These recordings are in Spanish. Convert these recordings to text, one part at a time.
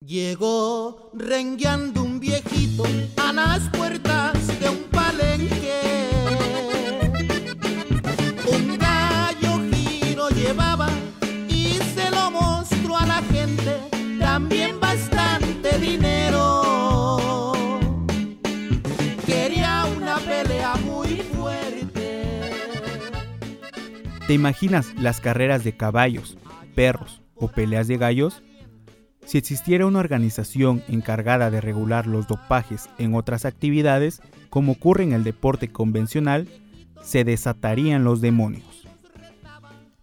Llegó rengueando un viejito a las puertas de un palenque. Un gallo giro llevaba y se lo mostró a la gente. También bastante dinero. Quería una pelea muy fuerte. ¿Te imaginas las carreras de caballos, perros o peleas de gallos? Si existiera una organización encargada de regular los dopajes en otras actividades, como ocurre en el deporte convencional, se desatarían los demonios.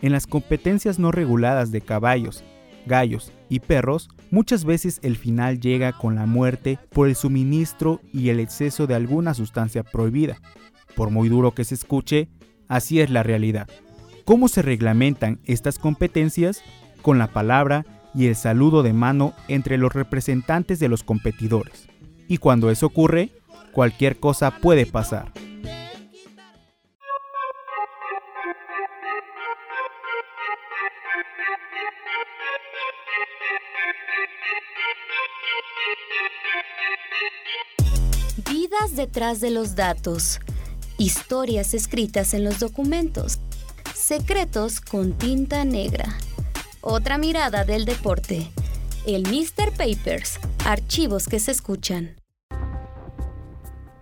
En las competencias no reguladas de caballos, gallos y perros, muchas veces el final llega con la muerte por el suministro y el exceso de alguna sustancia prohibida. Por muy duro que se escuche, así es la realidad. ¿Cómo se reglamentan estas competencias? Con la palabra y el saludo de mano entre los representantes de los competidores. Y cuando eso ocurre, cualquier cosa puede pasar. Vidas detrás de los datos. Historias escritas en los documentos. Secretos con tinta negra. Otra mirada del deporte. El Mr. Papers. Archivos que se escuchan.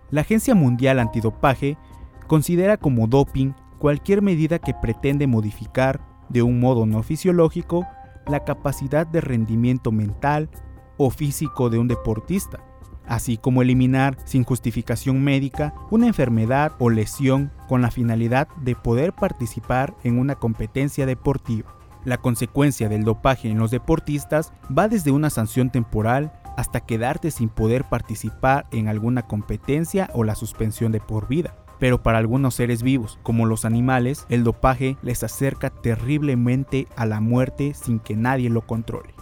La Agencia Mundial Antidopaje considera como doping cualquier medida que pretende modificar, de un modo no fisiológico, la capacidad de rendimiento mental o físico de un deportista, así como eliminar sin justificación médica una enfermedad o lesión con la finalidad de poder participar en una competencia deportiva. La consecuencia del dopaje en los deportistas va desde una sanción temporal hasta quedarte sin poder participar en alguna competencia o la suspensión de por vida. Pero para algunos seres vivos, como los animales, el dopaje les acerca terriblemente a la muerte sin que nadie lo controle.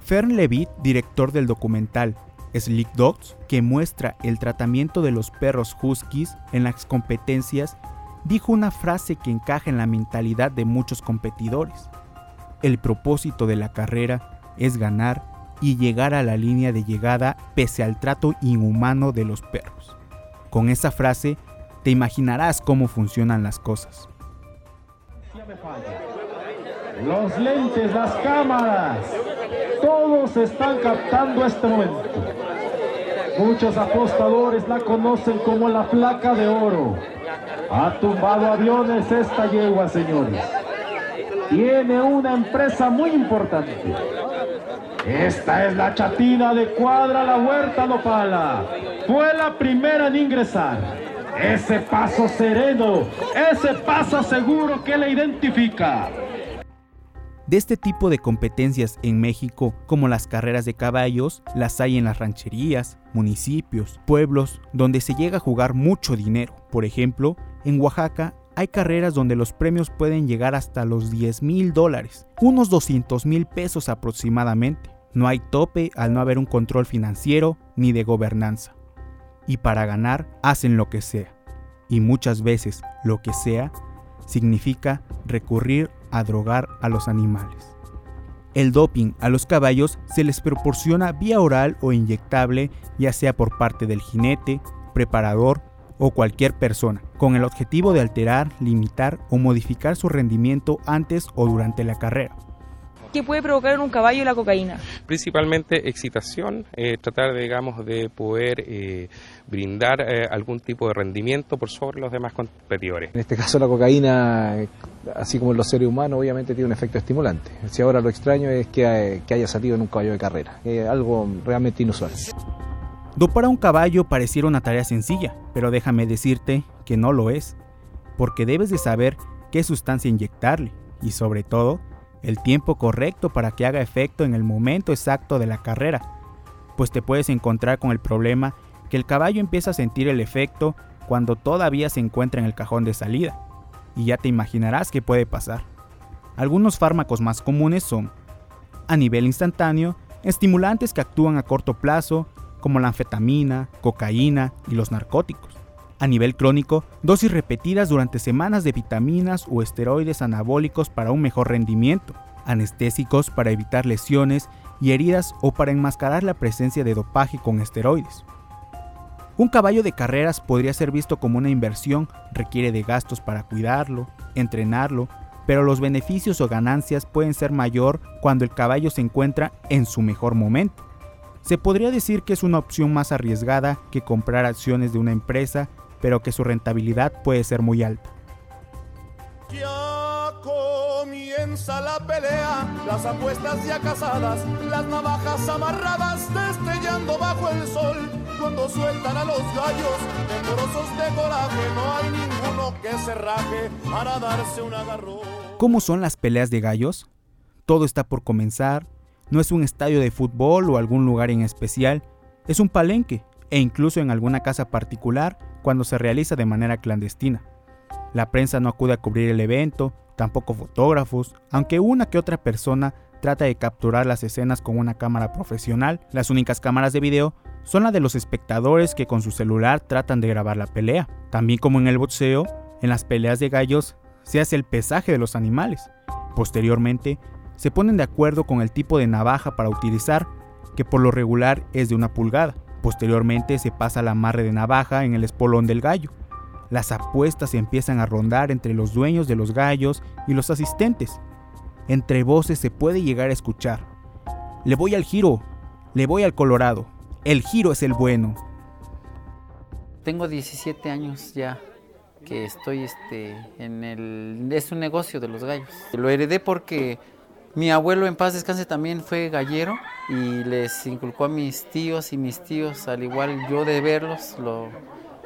Fern Levitt, director del documental Slick Dogs, que muestra el tratamiento de los perros huskies en las competencias, dijo una frase que encaja en la mentalidad de muchos competidores. El propósito de la carrera es ganar y llegar a la línea de llegada pese al trato inhumano de los perros. Con esa frase te imaginarás cómo funcionan las cosas. Los lentes, las cámaras, todos están captando este momento. Muchos apostadores la conocen como la placa de oro. Ha tumbado aviones esta yegua, señores. Tiene una empresa muy importante. Esta es la chatina de Cuadra La Huerta Nopala. Fue la primera en ingresar. Ese paso sereno, ese paso seguro que le identifica. De este tipo de competencias en México, como las carreras de caballos, las hay en las rancherías, municipios, pueblos, donde se llega a jugar mucho dinero. Por ejemplo, en Oaxaca hay carreras donde los premios pueden llegar hasta los 10 mil dólares, unos 200 mil pesos aproximadamente. No hay tope al no haber un control financiero ni de gobernanza. Y para ganar hacen lo que sea. Y muchas veces lo que sea significa recurrir a drogar a los animales. El doping a los caballos se les proporciona vía oral o inyectable, ya sea por parte del jinete, preparador o cualquier persona, con el objetivo de alterar, limitar o modificar su rendimiento antes o durante la carrera. ¿Qué puede provocar en un caballo la cocaína? Principalmente excitación, eh, tratar, digamos, de poder eh, brindar eh, algún tipo de rendimiento por sobre los demás competidores. En este caso la cocaína, así como en los seres humanos, obviamente tiene un efecto estimulante. Si ahora lo extraño es que, que haya salido en un caballo de carrera, algo realmente inusual. Dopar a un caballo pareciera una tarea sencilla, pero déjame decirte que no lo es, porque debes de saber qué sustancia inyectarle y sobre todo el tiempo correcto para que haga efecto en el momento exacto de la carrera, pues te puedes encontrar con el problema que el caballo empieza a sentir el efecto cuando todavía se encuentra en el cajón de salida, y ya te imaginarás qué puede pasar. Algunos fármacos más comunes son, a nivel instantáneo, estimulantes que actúan a corto plazo, como la anfetamina, cocaína y los narcóticos. A nivel crónico, dosis repetidas durante semanas de vitaminas o esteroides anabólicos para un mejor rendimiento, anestésicos para evitar lesiones y heridas o para enmascarar la presencia de dopaje con esteroides. Un caballo de carreras podría ser visto como una inversión, requiere de gastos para cuidarlo, entrenarlo, pero los beneficios o ganancias pueden ser mayor cuando el caballo se encuentra en su mejor momento. Se podría decir que es una opción más arriesgada que comprar acciones de una empresa, pero que su rentabilidad puede ser muy alta. Ya comienza la pelea, las apuestas ya casadas, las navajas amarradas, destellando bajo el sol. Cuando sueltan a los gallos, temorosos de coraje, no hay ninguno que se raje para darse un agarrón. ¿Cómo son las peleas de gallos? Todo está por comenzar, no es un estadio de fútbol o algún lugar en especial, es un palenque e incluso en alguna casa particular cuando se realiza de manera clandestina. La prensa no acude a cubrir el evento, tampoco fotógrafos, aunque una que otra persona trata de capturar las escenas con una cámara profesional, las únicas cámaras de video son las de los espectadores que con su celular tratan de grabar la pelea. También como en el boxeo, en las peleas de gallos se hace el pesaje de los animales. Posteriormente, se ponen de acuerdo con el tipo de navaja para utilizar, que por lo regular es de una pulgada. Posteriormente se pasa la amarre de navaja en el espolón del gallo. Las apuestas empiezan a rondar entre los dueños de los gallos y los asistentes. Entre voces se puede llegar a escuchar. Le voy al giro, le voy al colorado, el giro es el bueno. Tengo 17 años ya que estoy este, en el... Es un negocio de los gallos. Lo heredé porque mi abuelo en paz descanse también fue gallero y les inculcó a mis tíos y mis tíos, al igual yo de verlos, lo,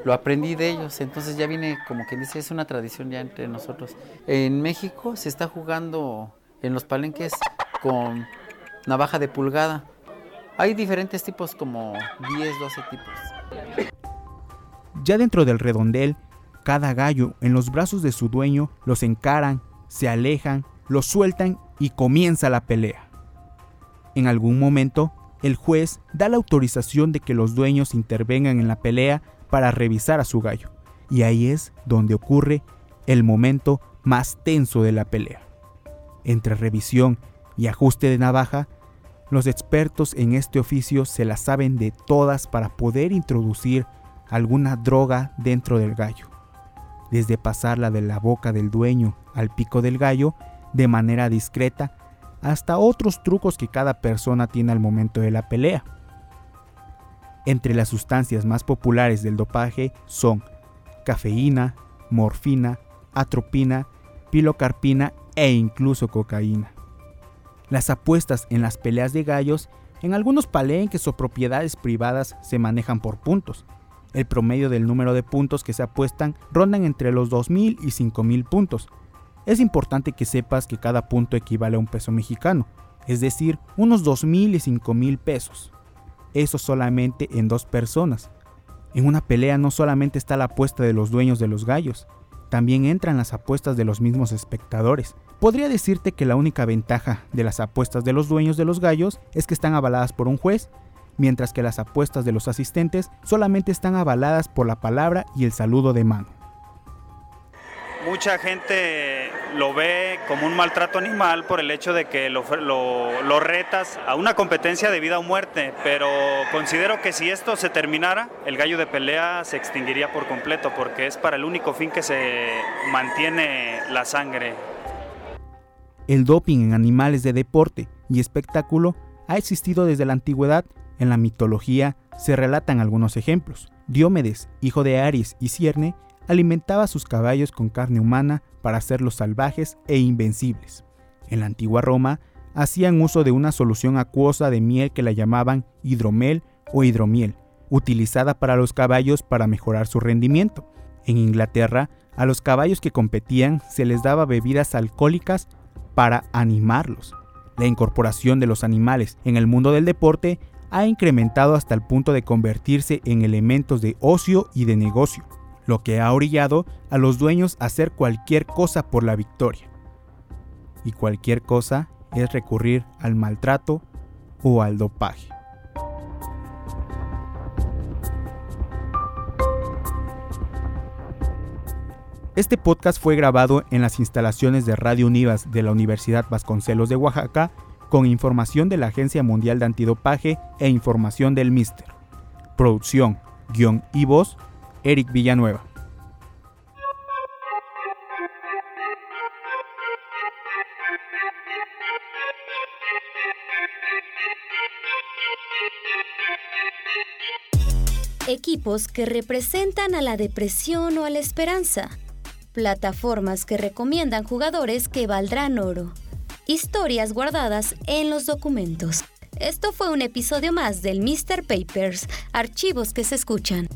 lo aprendí de ellos, entonces ya viene como que dice, es una tradición ya entre nosotros. En México se está jugando en los palenques con navaja de pulgada. Hay diferentes tipos, como 10, 12 tipos. Ya dentro del redondel, cada gallo en los brazos de su dueño los encaran, se alejan, los sueltan y comienza la pelea. En algún momento, el juez da la autorización de que los dueños intervengan en la pelea para revisar a su gallo. Y ahí es donde ocurre el momento más tenso de la pelea. Entre revisión y ajuste de navaja, los expertos en este oficio se la saben de todas para poder introducir alguna droga dentro del gallo, desde pasarla de la boca del dueño al pico del gallo de manera discreta, hasta otros trucos que cada persona tiene al momento de la pelea. Entre las sustancias más populares del dopaje son cafeína, morfina, atropina, pilocarpina e incluso cocaína. Las apuestas en las peleas de gallos en algunos palenques o propiedades privadas se manejan por puntos. El promedio del número de puntos que se apuestan rondan entre los 2.000 y 5.000 puntos. Es importante que sepas que cada punto equivale a un peso mexicano, es decir, unos 2.000 y 5.000 pesos eso solamente en dos personas. En una pelea no solamente está la apuesta de los dueños de los gallos, también entran las apuestas de los mismos espectadores. Podría decirte que la única ventaja de las apuestas de los dueños de los gallos es que están avaladas por un juez, mientras que las apuestas de los asistentes solamente están avaladas por la palabra y el saludo de mano. Mucha gente lo ve como un maltrato animal por el hecho de que lo, retas a una competencia de vida o muerte, pero considero que si esto se terminara, el gallo de pelea se extinguiría por completo, porque es para el único fin que se mantiene la sangre. El doping en animales de deporte y espectáculo ha existido desde la antigüedad. En la mitología se relatan algunos ejemplos. Diomedes, hijo de Aries y Cierne, alimentaba a sus caballos con carne humana para hacerlos salvajes e invencibles. En la antigua Roma, hacían uso de una solución acuosa de miel que la llamaban hidromel o hidromiel, utilizada para los caballos para mejorar su rendimiento. En Inglaterra, a los caballos que competían se les daba bebidas alcohólicas para animarlos. La incorporación de los animales en el mundo del deporte ha incrementado hasta el punto de convertirse en elementos de ocio y de negocio lo que ha orillado a los dueños a hacer cualquier cosa por la victoria. Y cualquier cosa es recurrir al maltrato o al dopaje. Este podcast fue grabado en las instalaciones de Radio Univas de la Universidad Vasconcelos de Oaxaca con información de la Agencia Mundial de Antidopaje e información del Mister. Producción, guion y voz, Eric Villanueva. Equipos que representan a la depresión o a la esperanza. Plataformas que recomiendan jugadores que valdrán oro. Historias guardadas en los documentos. Esto fue un episodio más del Mr. Papers, archivos que se escuchan.